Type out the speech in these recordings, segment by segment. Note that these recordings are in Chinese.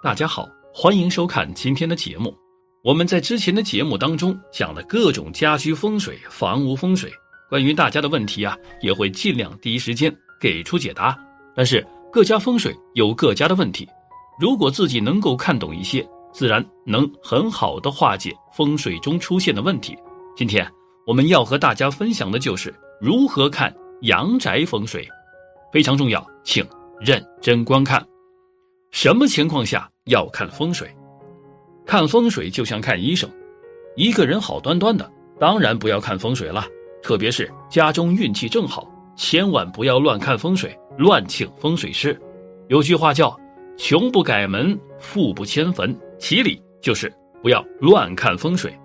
大家好，欢迎收看今天的节目。我们在之前的节目当中讲了各种家居风水、房屋风水，关于大家的问题啊，也会尽量第一时间给出解答。但是各家风水有各家的问题，如果自己能够看懂一些，自然能很好的化解风水中出现的问题。今天我们要和大家分享的就是如何看阳宅风水，非常重要，请认真观看。什么情况下要看风水？看风水就像看医生，一个人好端端的，当然不要看风水了。特别是家中运气正好，千万不要乱看风水，乱请风水师。有句话叫“穷不改门，富不迁坟”，其理就是不要乱看风水。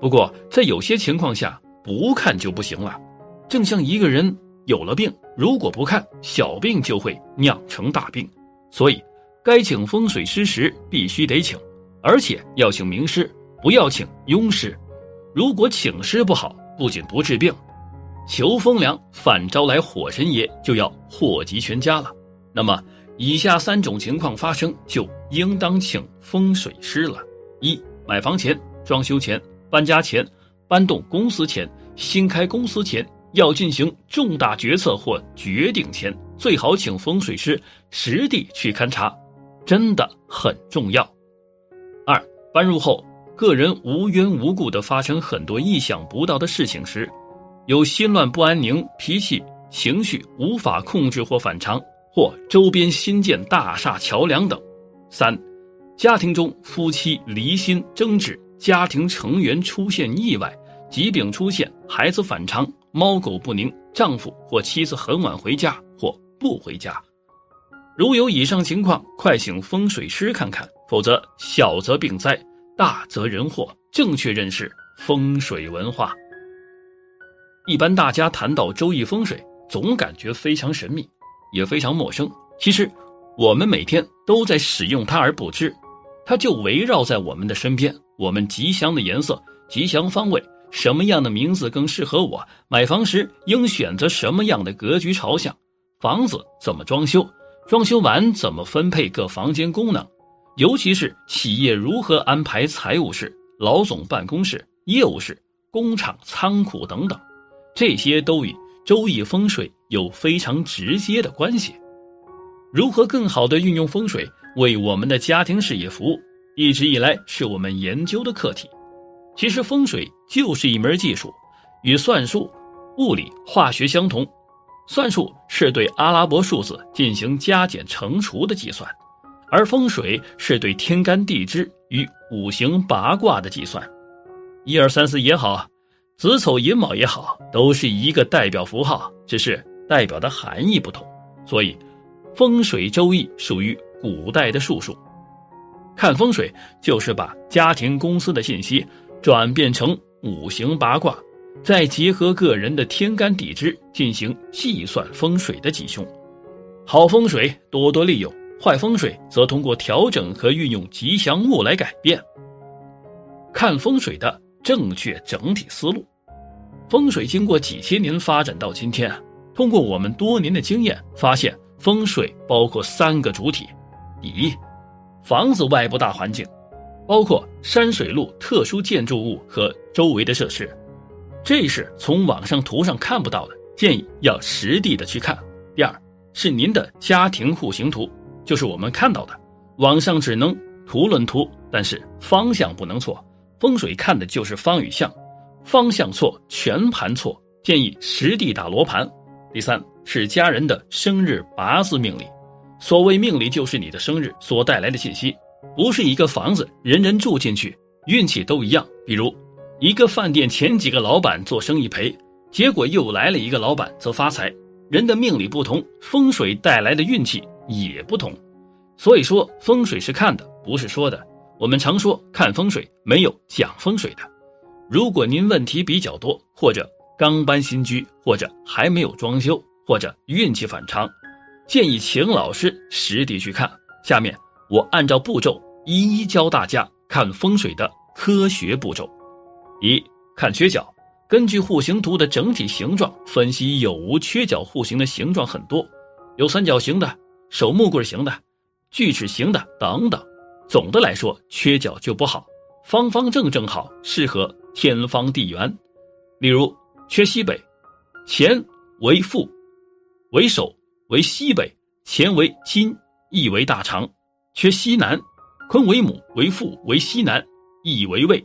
不过在有些情况下，不看就不行了。正像一个人有了病，如果不看，小病就会酿成大病，所以。该请风水师时必须得请，而且要请名师，不要请庸师。如果请师不好，不仅不治病，求风凉反招来火神爷，就要祸及全家了。那么，以下三种情况发生，就应当请风水师了：一、买房前、装修前、搬家前、搬动公司前、新开公司前，要进行重大决策或决定前，最好请风水师实地去勘察。真的很重要。二，搬入后，个人无缘无故的发生很多意想不到的事情时，有心乱不安宁、脾气、情绪无法控制或反常，或周边新建大厦、桥梁等。三，家庭中夫妻离心、争执，家庭成员出现意外、疾病出现，孩子反常、猫狗不宁，丈夫或妻子很晚回家或不回家。如有以上情况，快请风水师看看，否则小则病灾，大则人祸。正确认识风水文化。一般大家谈到周易风水，总感觉非常神秘，也非常陌生。其实，我们每天都在使用它而不知，它就围绕在我们的身边。我们吉祥的颜色、吉祥方位、什么样的名字更适合我？买房时应选择什么样的格局朝向？房子怎么装修？装修完怎么分配各房间功能？尤其是企业如何安排财务室、老总办公室、业务室、工厂、仓库等等，这些都与周易风水有非常直接的关系。如何更好的运用风水为我们的家庭事业服务，一直以来是我们研究的课题。其实风水就是一门技术，与算术、物理、化学相同。算术是对阿拉伯数字进行加减乘除的计算，而风水是对天干地支与五行八卦的计算。一二三四也好，子丑寅卯也好，都是一个代表符号，只是代表的含义不同。所以，风水周易属于古代的术数。看风水就是把家庭公司的信息转变成五行八卦。再结合个人的天干地支进行计算风水的吉凶，好风水多多利用，坏风水则通过调整和运用吉祥物来改变。看风水的正确整体思路，风水经过几千年发展到今天，通过我们多年的经验发现，风水包括三个主体：第一，房子外部大环境，包括山水路、特殊建筑物和周围的设施。这是从网上图上看不到的，建议要实地的去看。第二是您的家庭户型图，就是我们看到的，网上只能图论图，但是方向不能错。风水看的就是方与向，方向错全盘错，建议实地打罗盘。第三是家人的生日八字命理，所谓命理就是你的生日所带来的信息，不是一个房子人人住进去运气都一样，比如。一个饭店前几个老板做生意赔，结果又来了一个老板则发财。人的命理不同，风水带来的运气也不同。所以说，风水是看的，不是说的。我们常说看风水没有讲风水的。如果您问题比较多，或者刚搬新居，或者还没有装修，或者运气反常，建议请老师实地去看。下面我按照步骤一一教大家看风水的科学步骤。一看缺角，根据户型图的整体形状分析有无缺角。户型的形状很多，有三角形的、手木棍形的、锯齿形的等等。总的来说，缺角就不好，方方正正好，适合天方地圆。例如，缺西北，乾为父，为首，为西北，乾为金，意为大肠；缺西南，坤为母，为父，为西南，意为胃；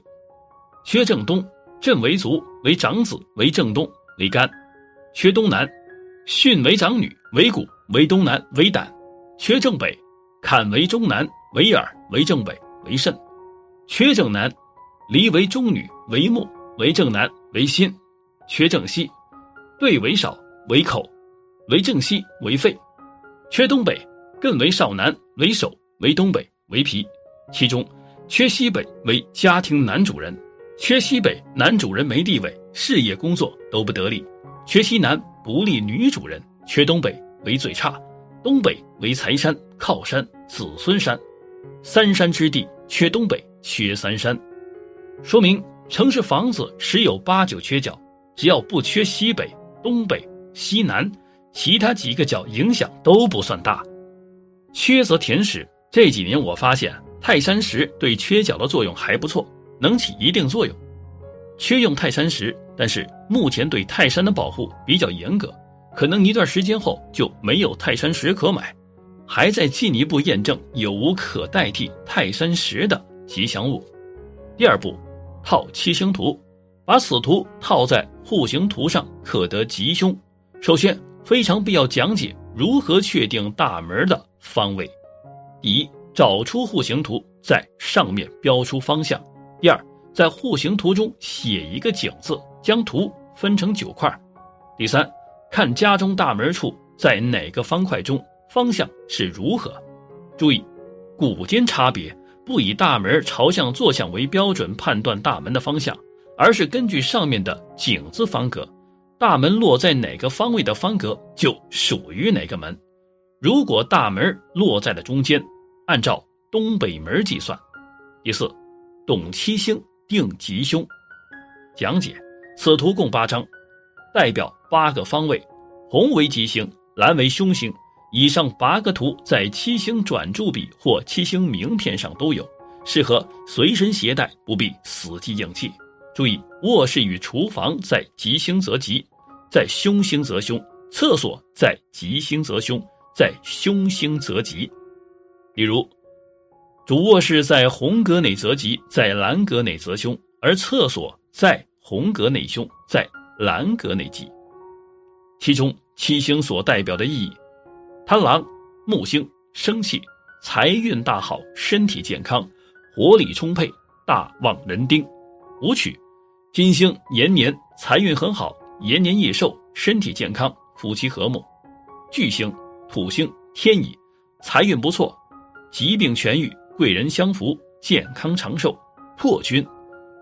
缺正东，震为足，为长子，为正东，为肝；缺东南，巽为长女，为骨，为东南，为胆；缺正北，坎为中南，为耳，为正北，为肾；缺正南，离为中女，为目，为正南，为心；缺正西，兑为少，为口，为正西，为肺；缺东北，艮为少南，为首，为东北，为脾。其中，缺西北为家庭男主人，缺西北男主人没地位，事业工作都不得力；缺西南不利女主人，缺东北为最差，东北为财山、靠山、子孙山，三山之地缺东北，缺三山，说明城市房子十有八九缺角，只要不缺西北、东北、西南，其他几个角影响都不算大。缺则填实，这几年我发现。泰山石对缺角的作用还不错，能起一定作用。缺用泰山石，但是目前对泰山的保护比较严格，可能一段时间后就没有泰山石可买，还在进一步验证有无可代替泰山石的吉祥物。第二步，套七星图，把此图套在户型图上，可得吉凶。首先，非常必要讲解如何确定大门的方位。第一。找出户型图，在上面标出方向。第二，在户型图中写一个“井”字，将图分成九块。第三，看家中大门处在哪个方块中，方向是如何。注意，古今差别，不以大门朝向坐向为标准判断大门的方向，而是根据上面的“井”字方格，大门落在哪个方位的方格就属于哪个门。如果大门落在了中间。按照东北门计算。第四，懂七星定吉凶。讲解：此图共八张，代表八个方位，红为吉星，蓝为凶星。以上八个图在七星转注笔或七星名片上都有，适合随身携带，不必死记硬记。注意，卧室与厨房在吉星则吉，在凶星则凶；厕所在吉星则凶，在凶星则吉。例如，主卧室在红格内则吉，在蓝格内则凶；而厕所在红格内凶，在蓝格内吉。其中七星所代表的意义：贪狼、木星生气，财运大好，身体健康，活力充沛，大旺人丁；武曲金星延年，财运很好，延年益寿，身体健康，夫妻和睦；巨星土星天乙，财运不错。疾病痊愈，贵人相扶，健康长寿。破军，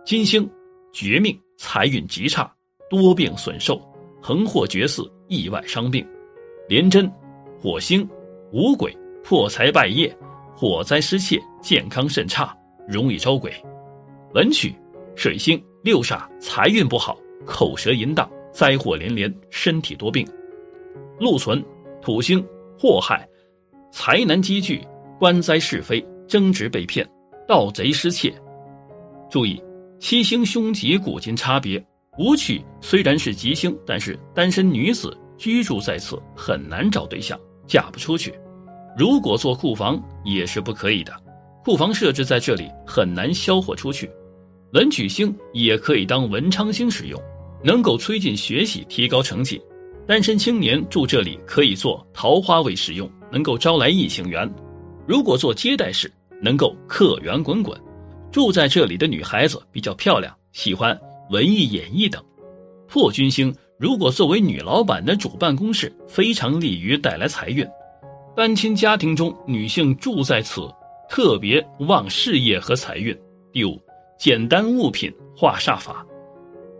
金星，绝命，财运极差，多病损寿，横祸绝嗣，意外伤病。廉贞，火星，五鬼，破财败业，火灾失窃，健康甚差，容易招鬼。文曲，水星，六煞，财运不好，口舌淫荡，灾祸连连，身体多病。禄存，土星，祸害，财难积聚。官灾是非，争执被骗，盗贼失窃。注意，七星凶吉古今差别。武曲虽然是吉星，但是单身女子居住在此很难找对象，嫁不出去。如果做库房也是不可以的，库房设置在这里很难销货出去。文曲星也可以当文昌星使用，能够催进学习，提高成绩。单身青年住这里可以做桃花位使用，能够招来异性缘。如果做接待室，能够客源滚滚。住在这里的女孩子比较漂亮，喜欢文艺演艺等。破军星如果作为女老板的主办公室，非常利于带来财运。单亲家庭中女性住在此，特别旺事业和财运。第五，简单物品化煞法。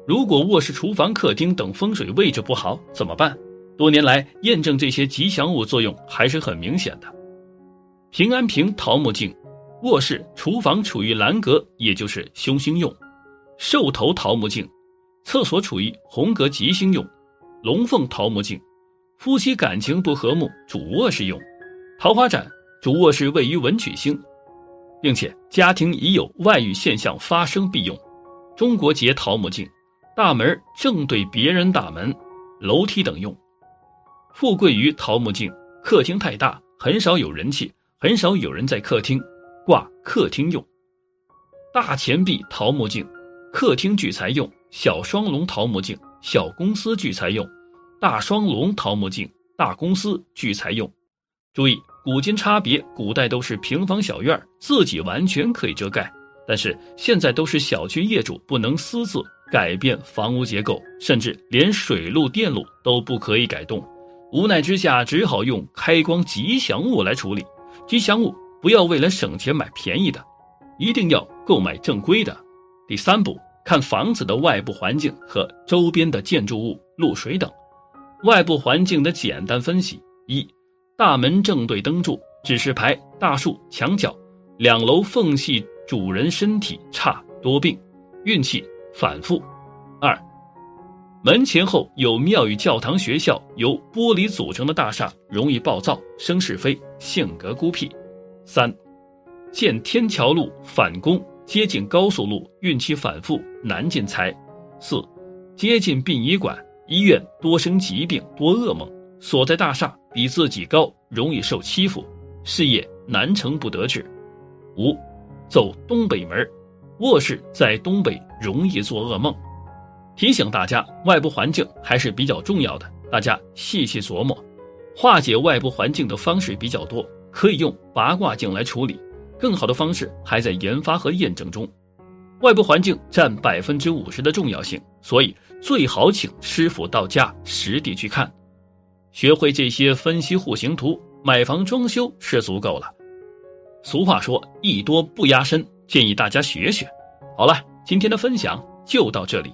如果卧室、厨房、客厅等风水位置不好，怎么办？多年来验证这些吉祥物作用还是很明显的。平安瓶桃木镜，卧室、厨房处于蓝格，也就是凶星用；兽头桃木镜，厕所处于红格吉星用；龙凤桃木镜，夫妻感情不和睦，主卧室用；桃花盏，主卧室位于文曲星；并且家庭已有外遇现象发生必用。中国结桃木镜，大门正对别人大门、楼梯等用。富贵于桃木镜，客厅太大，很少有人气，很少有人在客厅挂客厅用。大钱币桃木镜，客厅聚财用；小双龙桃木镜，小公司聚财用；大双龙桃木镜，大公司聚财用。注意，古今差别，古代都是平房小院，自己完全可以遮盖。但是现在都是小区业主不能私自改变房屋结构，甚至连水路电路都不可以改动，无奈之下只好用开光吉祥物来处理。吉祥物不要为了省钱买便宜的，一定要购买正规的。第三步，看房子的外部环境和周边的建筑物、露水等。外部环境的简单分析：一、大门正对灯柱、指示牌、大树、墙角，两楼缝隙。主人身体差多病，运气反复。二，门前后有庙宇、教堂、学校，由玻璃组成的大厦容易暴躁、生是非、性格孤僻。三，建天桥路反攻，接近高速路，运气反复，难进财。四，接近殡仪馆、医院，多生疾病，多噩梦。所在大厦比自己高，容易受欺负，事业难成不得志。五。走东北门，卧室在东北容易做噩梦。提醒大家，外部环境还是比较重要的，大家细细琢磨。化解外部环境的方式比较多，可以用八卦镜来处理。更好的方式还在研发和验证中。外部环境占百分之五十的重要性，所以最好请师傅到家实地去看，学会这些分析户型图，买房装修是足够了。俗话说“艺多不压身”，建议大家学学。好了，今天的分享就到这里，